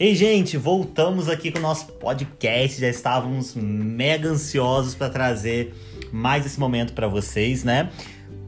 Ei, gente, voltamos aqui com o nosso podcast. Já estávamos mega ansiosos para trazer mais esse momento para vocês, né?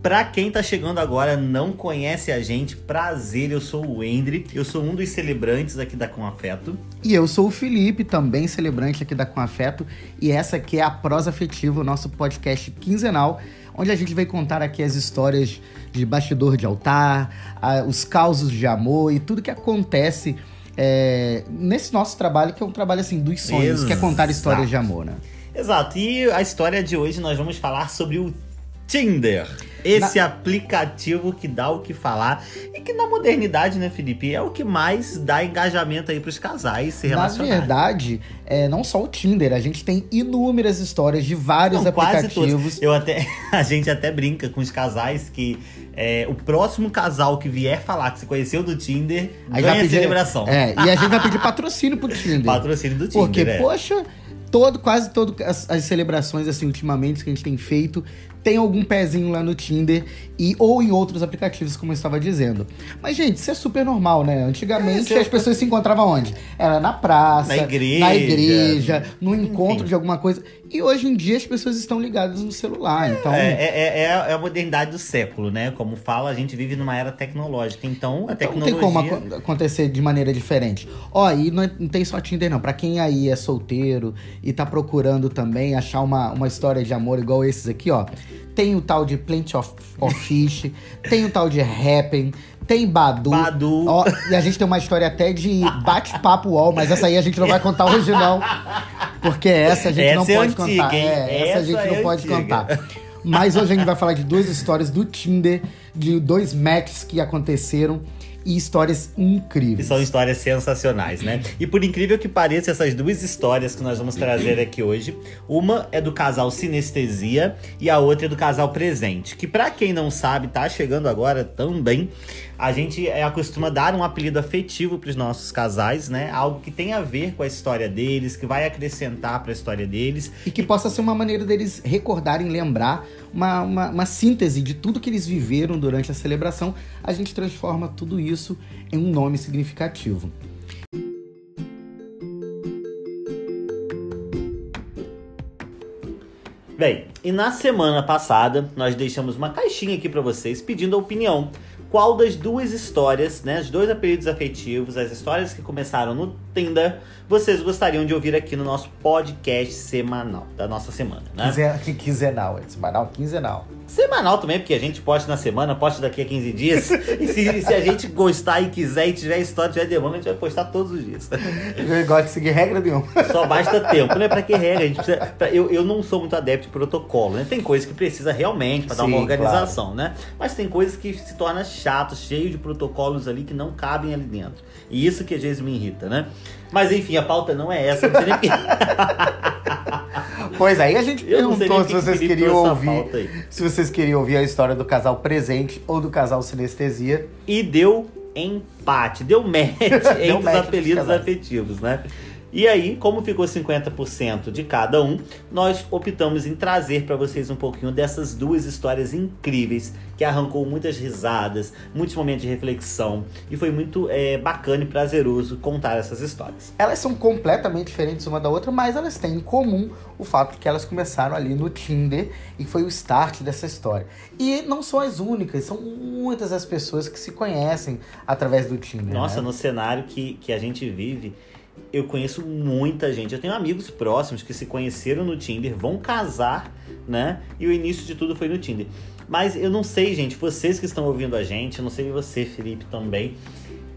Pra quem tá chegando agora, não conhece a gente, prazer, eu sou o Endre, eu sou um dos celebrantes aqui da Com Afeto. E eu sou o Felipe, também celebrante aqui da Com Afeto, e essa aqui é a Prosa Afetiva, o nosso podcast quinzenal, onde a gente vai contar aqui as histórias de bastidor de altar, os causos de amor e tudo que acontece é, nesse nosso trabalho, que é um trabalho assim dos sonhos, Exato. que é contar histórias de amor, né? Exato, e a história de hoje nós vamos falar sobre o Tinder. Esse aplicativo que dá o que falar e que na modernidade, né, Felipe, é o que mais dá engajamento aí pros casais se Na relacionarem. verdade, é, não só o Tinder, a gente tem inúmeras histórias de vários Não, quase aplicativos. todos. Eu até, a gente até brinca com os casais que é, o próximo casal que vier falar que se conheceu do Tinder Aí ganha vai pedir- celebração. É, e a gente vai pedir patrocínio pro Tinder. Patrocínio do Tinder. Porque, é. poxa, todo, quase todas as, as celebrações, assim, ultimamente, que a gente tem feito, tem algum pezinho lá no Tinder e ou em outros aplicativos, como eu estava dizendo. Mas, gente, isso é super normal, né? Antigamente É, as pessoas se encontravam onde? Era na praça, Na igreja. na igreja, no encontro Enfim. de alguma coisa. E hoje em dia as pessoas estão ligadas no celular. Então, É, é, é- é a modernidade do século, né? Como fala, a gente vive numa era tecnológica. Então, a Então, tecnologia. não tem como aco- acontecer de maneira diferente. Ó, e não, é- não tem só Tinder, não. Pra quem aí é solteiro e tá procurando também achar uma, uma história de amor igual esses aqui, ó. Tem o tal de Plenty of, of Fish, tem o tal de Happen, tem Badu. Badu. Ó, e a gente tem uma história até de bate-papo UOL, mas essa aí a gente não vai contar hoje, não. Porque essa a gente Essa não é pode antiga, contar. É, essa, a gente Essa não é pode antiga. contar. Mas hoje a gente vai falar de duas histórias do Tinder, de dois matches que aconteceram e histórias E incríveis. são histórias sensacionais, né? E por incrível que pareça, essas duas histórias que nós vamos trazer aqui hoje, uma é do casal Sinestesia e a outra é do casal Presente, que pra quem não sabe, tá chegando agora também. A gente é, acostuma dar um apelido afetivo pros nossos casais, né? Algo que tem a ver com a história deles, que vai acrescentar pra história deles. E que possa ser uma maneira deles recordarem, lembrar, uma, uma, uma síntese de tudo que eles viveram durante a celebração. A gente transforma tudo isso em um nome significativo. Bem, e na semana passada nós deixamos uma caixinha aqui pra vocês pedindo a opinião. Qual das duas histórias, né, os dois apelidos afetivos, as histórias que começaram no Tinder, vocês gostariam de ouvir aqui no nosso podcast semanal da nossa semana, né? Que quinzenal, é semanal, quinzenal. Semanal também, porque a gente posta na semana, posta daqui a 15 dias. e se, se a gente gostar e quiser e tiver história, tiver demanda, a gente vai postar todos os dias. Eu gosto de seguir regra nenhuma. Só basta tempo, né? Pra que regra? A gente precisa, pra- eu, eu não sou muito adepto de protocolo, né? Tem coisas que precisa realmente pra dar uma organização, né? Mas tem coisas que se torna chato, cheio de protocolos ali que não cabem ali dentro. E isso que às vezes me irrita, né? Mas enfim, a pauta não é essa. Não sei nem Pois aí a gente perguntou se vocês queriam ouvir. Se vocês queriam ouvir a história do casal presente ou do casal sinestesia. E deu empate, deu match entre os match dos apelidos afetivos, né? E aí, como ficou 50% de cada um, nós optamos em trazer para vocês um pouquinho dessas duas histórias incríveis que arrancou muitas risadas, muitos momentos de reflexão e foi muito é, bacana e prazeroso contar essas histórias. Elas são completamente diferentes uma da outra, mas elas têm em comum o fato de que elas começaram ali no Tinder e foi o start dessa história. E não são as únicas, são muitas as pessoas que se conhecem através do Tinder. Nossa, né? no cenário que, que a gente vive, eu conheço muita gente. Eu tenho amigos próximos que se conheceram no Tinder, vão casar, né? E o início de tudo foi no Tinder. Mas eu não sei, gente, vocês que estão ouvindo a gente, eu não sei você, Felipe, também.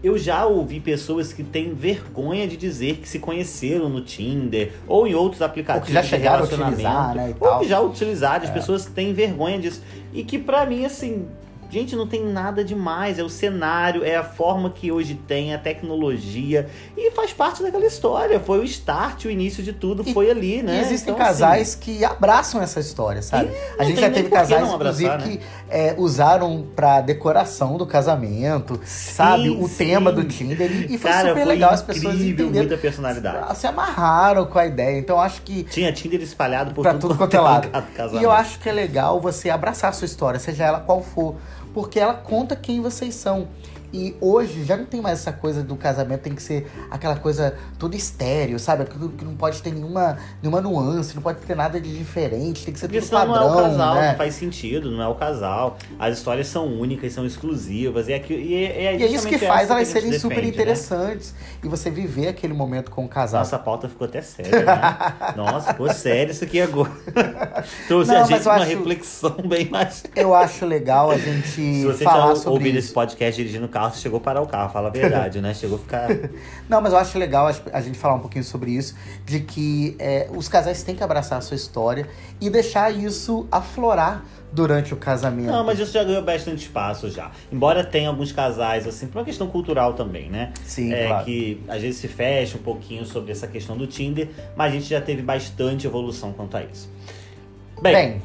Eu já ouvi pessoas que têm vergonha de dizer que se conheceram no Tinder ou em outros aplicativos já de chegaram a relacionamento, utilizar, né, e ou que já utilizaram, as É. pessoas têm vergonha disso. E que pra mim, assim, gente, não tem nada demais. É o cenário, é a forma que hoje tem, a tecnologia. E faz parte daquela história. Foi o start, o início de tudo, E- foi ali, né? E existem Então, casais que abraçam essa história, sabe? E A gente já teve casais, abraçar, inclusive, que é, usaram pra decoração do casamento, sabe? O sim. tema do Tinder. E, e foi Cara, super foi legal as pessoas entenderam. muita personalidade. Se amarraram com a ideia. Então acho que Tinha Tinder espalhado por pra tudo, tudo quanto é lado. lugar do casamento. E eu acho que é legal você abraçar a sua história, seja ela qual for, porque ela conta quem vocês são. E hoje já não tem mais essa coisa do casamento, tem que ser aquela coisa toda estéreo, sabe? Que, que não pode ter nenhuma, nenhuma nuance, não pode ter nada de diferente, tem que ser Porque tudo padrão, não é o casal, né? não faz sentido, não é o casal. As histórias são únicas, são exclusivas. E, é, e é, E é isso que faz elas serem super defende, né? interessantes. E você viver aquele momento com o casal. Nossa, a pauta ficou até séria, né? Nossa, ficou sério isso aqui agora. Trouxe Não, a gente uma acho- reflexão bem mais. Eu acho legal a gente Se você falar já sobre ouvindo isso. esse podcast dirigindo o carro, chegou a parar o carro, fala a verdade, né? Chegou a ficar. Não, mas eu acho legal a- a gente falar um pouquinho sobre isso, de que é, os casais têm que abraçar a sua história e deixar isso aflorar durante o casamento. Não, mas isso já ganhou bastante espaço já. Embora tenha alguns casais, assim, por uma questão cultural também, né? Sim, é, claro. que às vezes se fecha um pouquinho sobre essa questão do Tinder, mas a gente já teve bastante evolução quanto a isso. Bem, Bem,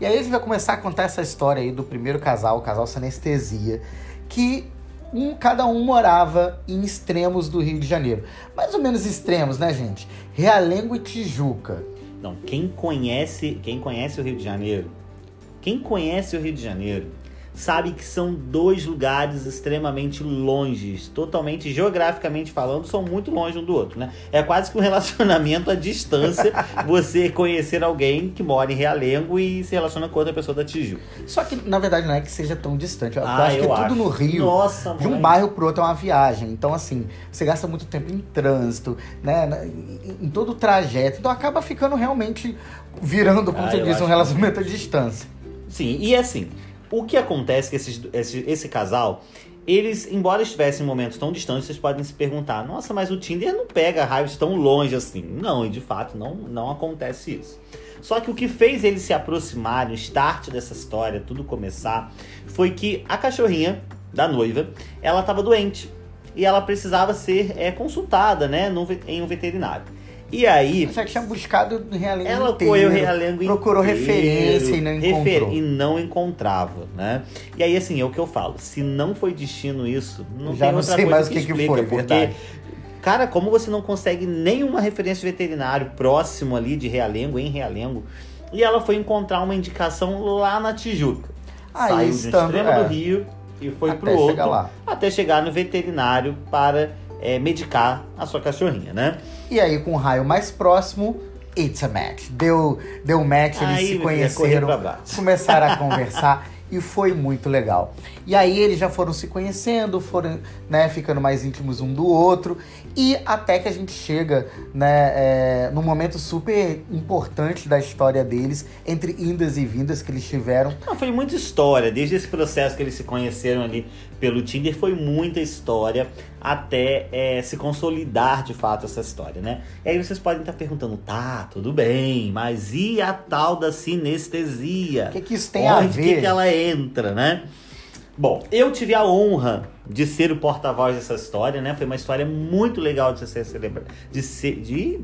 e aí a gente vai começar a contar essa história aí do primeiro casal, o casal Sanestesia, que um, cada um morava em extremos do Rio de Janeiro. Mais ou menos extremos, né, gente? Realengo e Tijuca. não, quem conhece, quem conhece o Rio de Janeiro, quem conhece o Rio de Janeiro, sabe que são dois lugares extremamente longes, totalmente geograficamente falando, são muito longe um do outro, né? É quase que um relacionamento à distância, você conhecer alguém que mora em Realengo e se relaciona com outra pessoa da Tijuca. Só que, na verdade, não é que seja tão distante. Eu Ah, acho que eu tudo acho. no Rio, Nossa, de um mãe. bairro pro outro é uma viagem. Então, assim, você gasta muito tempo em trânsito, né? Em, todo o trajeto. Então acaba ficando realmente virando, como Ah, você disse, um relacionamento à distância. Sim, e assim, o que acontece é que esses, esse, esse casal, eles, embora estivessem em momentos tão distantes, vocês podem se perguntar, nossa, mas o Tinder não pega raios tão longe assim. Não, e de fato não, não acontece isso. Só que o que fez eles se aproximarem, o start dessa história, tudo começar, foi que a cachorrinha da noiva, ela estava doente. E ela precisava ser é, consultada, né, no em um veterinário. E aí, Já tinha buscado o Realengo ela inteiro. foi o Realengo procurou inteiro, referência e não encontrou. e não encontrava, né? E aí, assim, é o que eu falo. Se não foi destino isso, não Já tem não outra sei coisa mais o que que explica, foi, porque, verdade. Cara, como você não consegue nenhuma referência de veterinário próximo ali de Realengo, em Realengo, e ela foi encontrar uma indicação lá na Tijuca. Aí, Saiu do estando- extremo é. do Rio e foi Até pro outro, lá. até chegar no veterinário para é, medicar a sua cachorrinha, né? E aí, com o raio mais próximo, it's a match. Deu, deu match, eles Aí, se conheceram, começaram a conversar e foi muito legal. E aí eles já foram se conhecendo, foram né, ficando mais íntimos um do outro. E até que a gente chega né, é, num momento super importante da história deles, entre indas e vindas que eles tiveram. Não, foi muita história. Desde esse processo que eles se conheceram ali pelo Tinder, foi muita história até é, se consolidar de fato essa história, né? E aí vocês podem estar perguntando, tá, tudo bem, mas e a tal da sinestesia? O que, que isso tem a Onde ver? que, que ela entra, né? Bom, eu tive a honra de ser o porta-voz dessa história, né? Foi uma história muito legal de ser celebrada. De ser. De.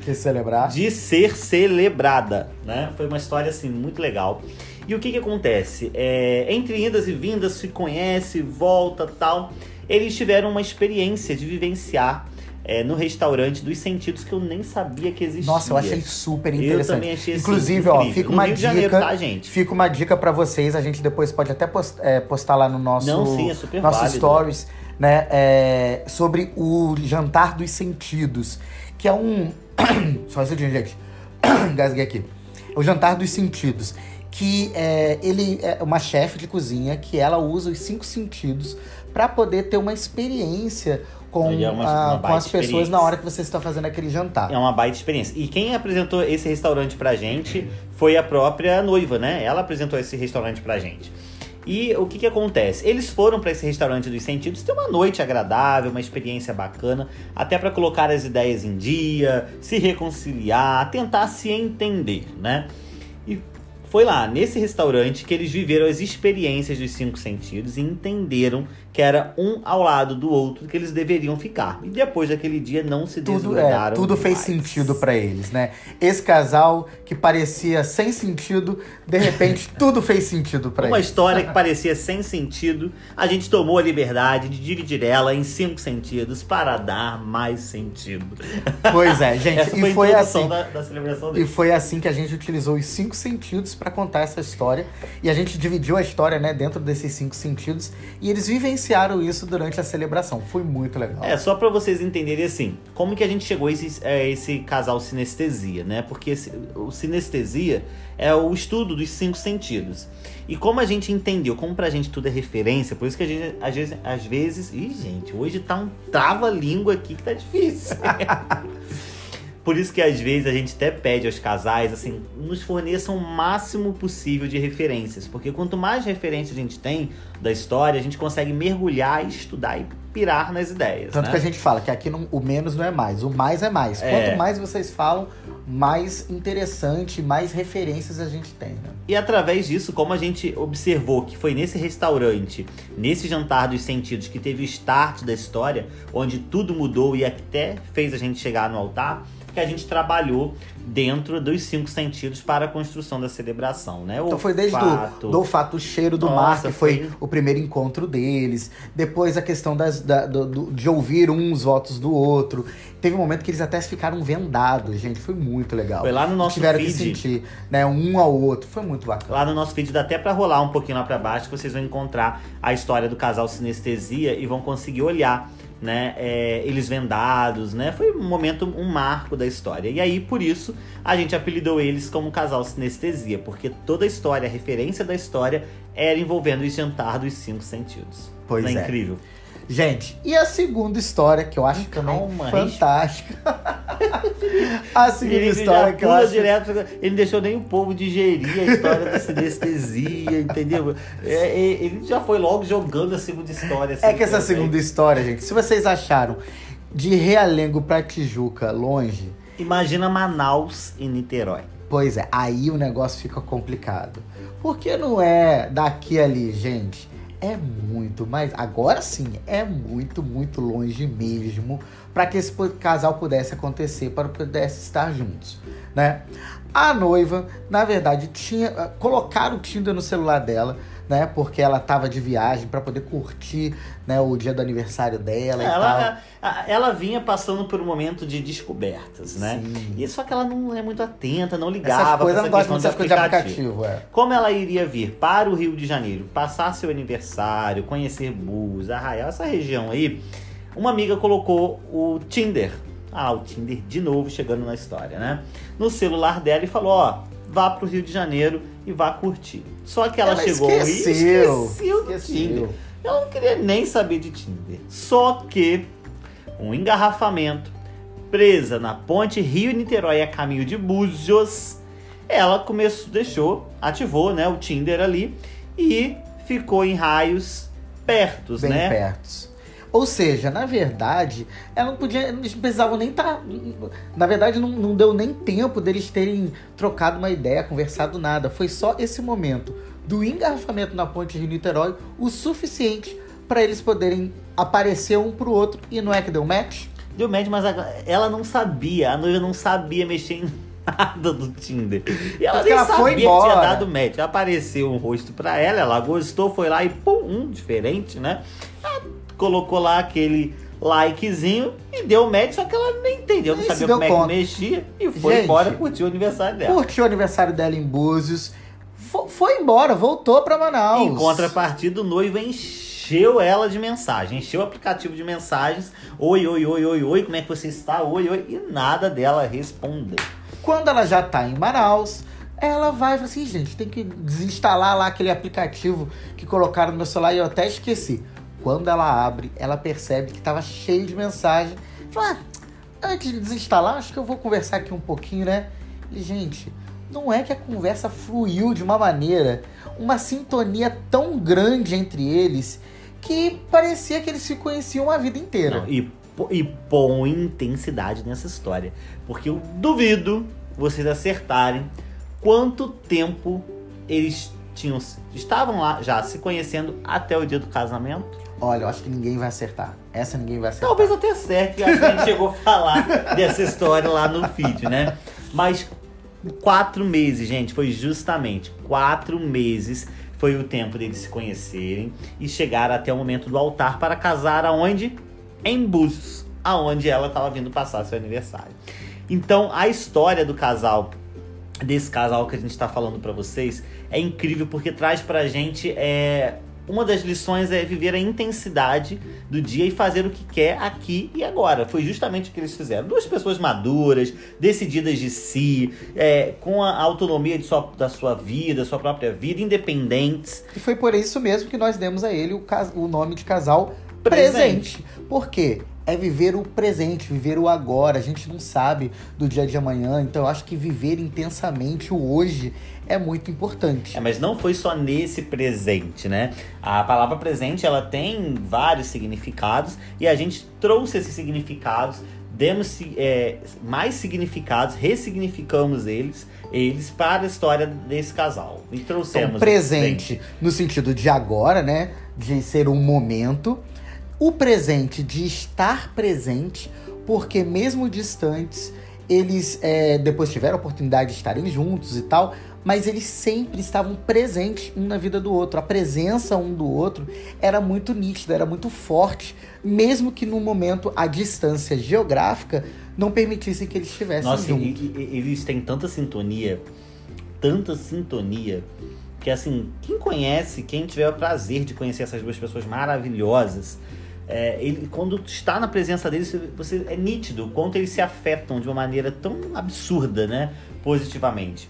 Que celebrar? de ser celebrada, né? Foi uma história assim muito legal. E o que que acontece? É, entre indas e vindas, se conhece, volta, tal. Eles tiveram uma experiência de vivenciar é, no restaurante dos sentidos que eu nem sabia que existia. Nossa, eu achei super Eu interessante. também achei assim, Inclusive, ó, fica No uma Rio dica. Janeiro, tá, gente? Fica uma dica pra vocês, a gente depois pode até post- é, postar lá no nosso, Não, sim, é nosso válido. stories, né? é, sobre o jantar dos sentidos, que é um. Só um segundinho, gente. Gasguei aqui. O jantar dos sentidos. Que é, ele é uma chefe de cozinha que ela usa os cinco sentidos pra poder ter uma experiência com, é uma- a- uma com as pessoas na hora que você está fazendo aquele jantar. É uma baita experiência. E quem apresentou esse restaurante pra gente foi a própria noiva, né? Ela apresentou esse restaurante pra gente. E o que que acontece? Eles foram pra esse restaurante dos sentidos ter uma noite agradável, uma experiência bacana, até pra colocar as ideias em dia, se reconciliar, tentar se entender, né? Foi lá, nesse restaurante, que eles viveram as experiências dos cinco sentidos e entenderam que era um ao lado do outro que eles deveriam ficar. E depois daquele dia não se Tudo, é, tudo fez sentido pra eles, né? Esse casal que parecia sem sentido, de repente tudo fez sentido pra Uma eles. história que parecia sem sentido, a gente tomou a liberdade de dividir ela em cinco sentidos para dar mais sentido. Pois é, gente, Essa foi e foi introdução assim. da, da celebração E foi assim que a gente utilizou os cinco sentidos para contar essa história. E a gente dividiu a história, né, dentro desses cinco sentidos. E eles vivenciaram isso durante a celebração. Foi muito legal. É, só para vocês entenderem assim, como que a gente chegou a esse, a esse casal sinestesia, né? Porque esse, o sinestesia é o estudo dos cinco sentidos. E como a gente entendeu, como pra gente tudo é referência, por isso que a gente, às vezes, às vezes ih, gente, hoje tá um trava-língua aqui que tá difícil. Por isso que às vezes a gente até pede aos casais, assim, nos forneçam o máximo possível de referências. Porque quanto mais referências a gente tem da história, a gente consegue mergulhar, estudar e pirar nas ideias. Tanto né? que a gente fala que aqui não- o menos não é mais, o mais é mais. É. Quanto mais vocês falam, mais interessante, mais referências a gente tem, né? E através disso, como a gente observou que foi nesse restaurante, nesse jantar dos sentidos, que teve o start da história, onde tudo mudou e até fez a gente chegar no altar, que a gente trabalhou dentro dos cinco sentidos para a construção da celebração, né? Então foi desde Olfato, do, do olfato, o cheiro do Nossa, mar, que foi, foi- o primeiro encontro deles. Depois a questão das, da- do- de ouvir os votos do outro. Teve um momento que eles até ficaram vendados, gente. Foi muito legal. Foi lá no nosso Tiveram que feed. sentir, né, um ao outro. Foi muito bacana. Lá no nosso vídeo dá até pra rolar um pouquinho lá pra baixo que vocês vão encontrar a história do casal sinestesia e vão conseguir olhar, né, é, eles vendados, né? Foi um momento, um marco da história. E aí, por isso, a gente apelidou eles como casal sinestesia, porque toda a história, a referência da história era envolvendo o jantar dos cinco sentidos. Pois Não é. incrível. Gente, e a segunda história, que eu acho também Calma, fantástica. a segunda Ele história que eu acho. direto, ele não deixou nem o povo digerir a história da sinestesia, entendeu? É, é, ele já foi logo jogando a segunda história. assim, É que essa segunda história, gente, se vocês acharam de Realengo pra Tijuca longe, Imagina Manaus e Niterói. Pois é, aí o negócio fica complicado. Porque não é daqui ali, gente. É muito, mas agora sim, é muito, muito longe mesmo para que esse casal pudesse acontecer, para pudesse estar juntos, né? A noiva, na verdade, tinha ah, colocaram o Tinder no celular dela, né? Porque ela tava de viagem para poder curtir, né, o dia do aniversário dela e tal. Ela, a- ela vinha passando por um momento de descobertas, né? Sim. E só que ela não é muito atenta, não ligava Essas coisas essa não questão de coisas de aplicativo. aplicativo, é. Como ela iria vir para o Rio de Janeiro, passar seu aniversário, conhecer Búzios, Arraial, essa região aí, uma amiga colocou o Tinder. Ah, o Tinder de novo chegando na história, né? No celular dela e falou, ó, vá pro Rio de Janeiro e vá curtir. Só que ela, Ela chegou e esqueceu, esqueceu do esqueceu. Tinder. Ela não queria nem saber de Tinder. Só que um engarrafamento presa na ponte Rio-Niterói a caminho de Búzios, ela começou, deixou, ativou, né, o Tinder ali e ficou em raios pertos, bem né? perto. Ou seja, na verdade, ela não podia. Eles não precisavam nem estar. na verdade, não, não deu nem tempo deles terem trocado uma ideia, conversado nada. Foi só esse momento do engarrafamento na ponte Rio-Niterói o suficiente para eles poderem aparecer um pro outro. E não é que deu match? Deu match, mas ela não sabia, a noiva não sabia mexer em nada do Tinder. E ela Porque nem ela sabia foi que tinha embora. dado match. Apareceu um rosto pra ela, ela gostou, foi lá e pum, um diferente, né? Ela colocou lá aquele likezinho e deu match, só que ela nem entendeu, não se sabia como é conta. que mexia e foi Gente, embora curtir o aniversário dela. Curtiu o aniversário dela em Búzios. fo- Foi embora, voltou pra Manaus. Em contrapartida, o noivo encheu ela de mensagem, encheu o aplicativo de mensagens. Oi, oi, oi, oi, oi, como é que você está? Oi, oi. E nada dela responder. Quando ela já tá em Manaus, ela vai e assim, gente, tem que desinstalar lá aquele aplicativo que colocaram no meu celular e eu até esqueci. Quando ela abre, ela percebe que tava cheio de mensagem. Fala, ah, antes de desinstalar, acho que eu vou conversar aqui um pouquinho, né? E, gente, não é que a conversa fluiu de uma maneira, uma sintonia tão grande entre eles, que parecia que eles se conheciam a vida inteira. Não, e, e põe intensidade nessa história. Porque eu duvido vocês acertarem quanto tempo eles tinham estavam lá já se conhecendo até o dia do casamento. Olha, eu acho que ninguém vai acertar. Essa ninguém vai acertar. Talvez até acerte, acho que a gente chegou a falar dessa história lá no feed, né? Mas quatro meses, gente, foi justamente quatro meses foi o tempo deles se conhecerem e chegar até o momento do altar para casar aonde? Em Búzios, aonde ela estava vindo passar seu aniversário. Então, a história do casal desse casal que a gente está falando para vocês é incrível porque traz pra gente é, uma das lições é viver a intensidade do dia e fazer o que quer aqui e agora. Foi justamente o que eles fizeram. Duas pessoas maduras, decididas de si, é, com a autonomia de sua, da sua vida, sua própria vida, independentes. E foi por isso mesmo que nós demos a ele o, o nome de casal presente. presente. Por quê? É viver o presente, viver o agora. A gente não sabe do dia de amanhã, então eu acho que viver intensamente o hoje é muito importante. É, mas não foi só nesse presente, né? A palavra presente ela tem vários significados e a gente trouxe esses significados, demos é, mais significados, ressignificamos eles eles para a história desse casal. E trouxemos. Então, presente no sentido de agora, né? De ser um momento o presente de estar presente, porque mesmo distantes, eles é, depois tiveram a oportunidade de estarem juntos e tal, mas eles sempre estavam presentes um na vida do outro. A presença um do outro era muito nítida, era muito forte, mesmo que no momento a distância geográfica não permitisse que eles estivessem Nossa, juntos. E, e, eles têm tanta sintonia, tanta sintonia, que assim, quem conhece, quem tiver o prazer de conhecer essas duas pessoas maravilhosas, é, ele, quando está na presença deles, você é nítido o quanto eles se afetam de uma maneira tão absurda, né? Positivamente.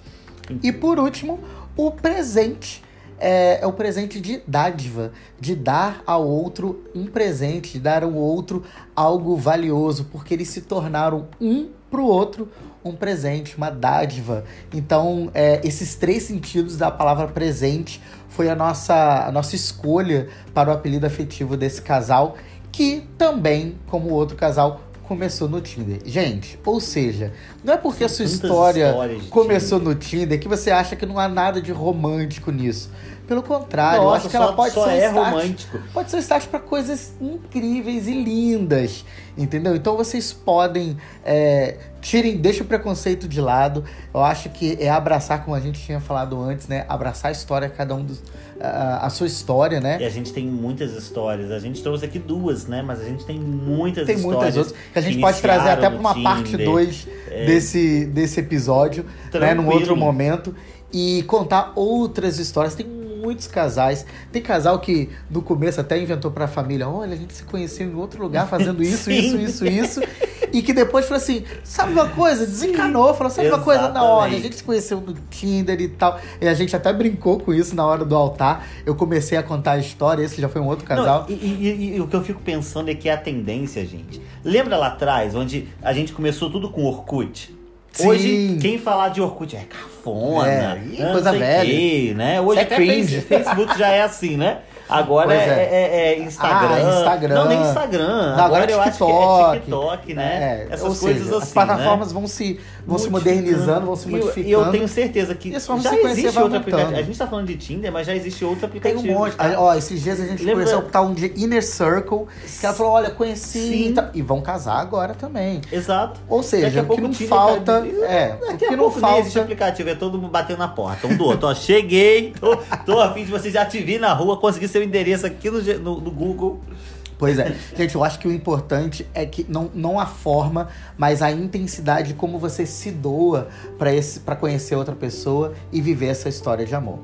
E por último, o presente. É, é, o presente de dádiva, de dar ao outro um presente, de dar ao outro algo valioso, porque eles se tornaram um para o outro um presente, uma dádiva. Então, é, esses três sentidos da palavra presente foi a nossa, a nossa escolha para o apelido afetivo desse casal que também, como o outro casal, começou no Tinder. Gente, ou seja, não é porque a sua história começou Tinder. no Tinder que você acha que não há nada de romântico nisso. Pelo contrário, Nossa, eu acho que ela pode só ser é romântico. Pode ser start para coisas incríveis e lindas, entendeu? Então vocês podem é, tirem, deixa o preconceito de lado. Eu acho que é abraçar, como a gente tinha falado antes, né? Abraçar a história, cada um dos a, a, sua história, né? E a gente tem muitas histórias. A gente trouxe aqui duas, né? Mas a gente tem muitas tem histórias. Tem muitas outras que a gente pode trazer até para uma Tinder, parte 2 é... desse, desse episódio, Tranquilo. né? Num outro momento. E contar outras histórias. Tem muitos casais. Tem casal que no começo até inventou para a família: olha, a gente se conheceu em outro lugar fazendo isso, isso, isso, isso. e que depois falou assim: sabe uma coisa? Desencanou, falou: sabe uma coisa? Na hora, a gente se conheceu no Tinder e tal. E a gente até brincou com isso na hora do altar. Eu comecei a contar a história, esse já foi um outro casal. Não, e, e, e, o que eu fico pensando é que é a tendência, gente. Lembra lá atrás, onde a gente começou tudo com Orkut? Sim. Hoje, quem falar de Orkut é cafona, é, coisa velha. né? Hoje Isso é até Facebook já é assim, né? Agora é, é. É, é, Instagram. Ah, Instagram. Não, nem Instagram. Não, agora, agora eu acho que é TikTok, né? É, Essas coisas seja, assim. As plataformas né? vão se vão se modernizando, vão se modificando. E eu, eu tenho certeza que já existe outro aplicativo. A gente tá falando de Tinder, mas já existe outro aplicativo. Tem um monte. Tá? Ó, esses dias a gente Lembra... conheceu o tal de Inner Circle, que ela falou, olha, conheci e, e vão casar agora também. Exato. Ou seja, o que não falta... É, o que não falta... existe aplicativo, é todo mundo batendo na porta, um do outro. Ó, cheguei, tô, afim de você, já te vi na rua, consegui seu endereço aqui no, no, no Google. Pois é. Gente, eu acho que o importante é que não, não a forma, mas a intensidade de como você se doa para conhecer outra pessoa e viver essa história de amor.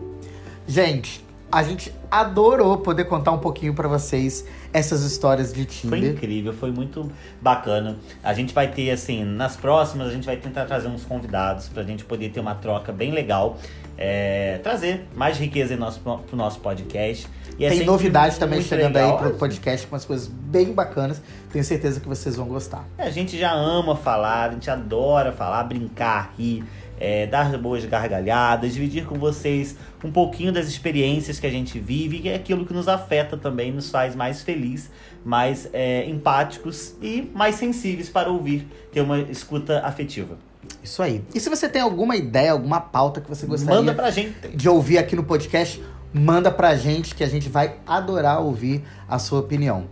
Gente, a gente adorou poder contar um pouquinho para vocês essas histórias de Tinder. Foi incrível, foi muito bacana. A gente vai ter, assim, nas próximas, a gente vai tentar trazer uns convidados pra gente poder ter uma troca bem legal. É, trazer mais riqueza em nosso, pro nosso podcast. E é Tem novidade também chegando legal. aí pro podcast com umas coisas bem bacanas. Tenho certeza que vocês vão gostar. É, a gente já ama falar, a gente adora falar, brincar, rir. É, dar boas gargalhadas, dividir com vocês um pouquinho das experiências que a gente vive, que é aquilo que nos afeta também, nos faz mais felizes, mais é, empáticos e mais sensíveis para ouvir, ter uma escuta afetiva. Isso aí. E se você tem alguma ideia, alguma pauta que você gostaria Manda pra gente. de ouvir aqui no podcast, manda pra gente que a gente vai adorar ouvir a sua opinião.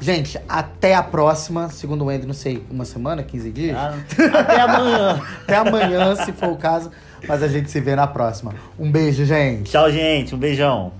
Gente, até a próxima. Segundo o Andy, não sei, uma semana, 15 dias? Ah, até amanhã. até amanhã, se for o caso. Mas a gente se vê na próxima. Um beijo, gente. Tchau, gente. Um beijão.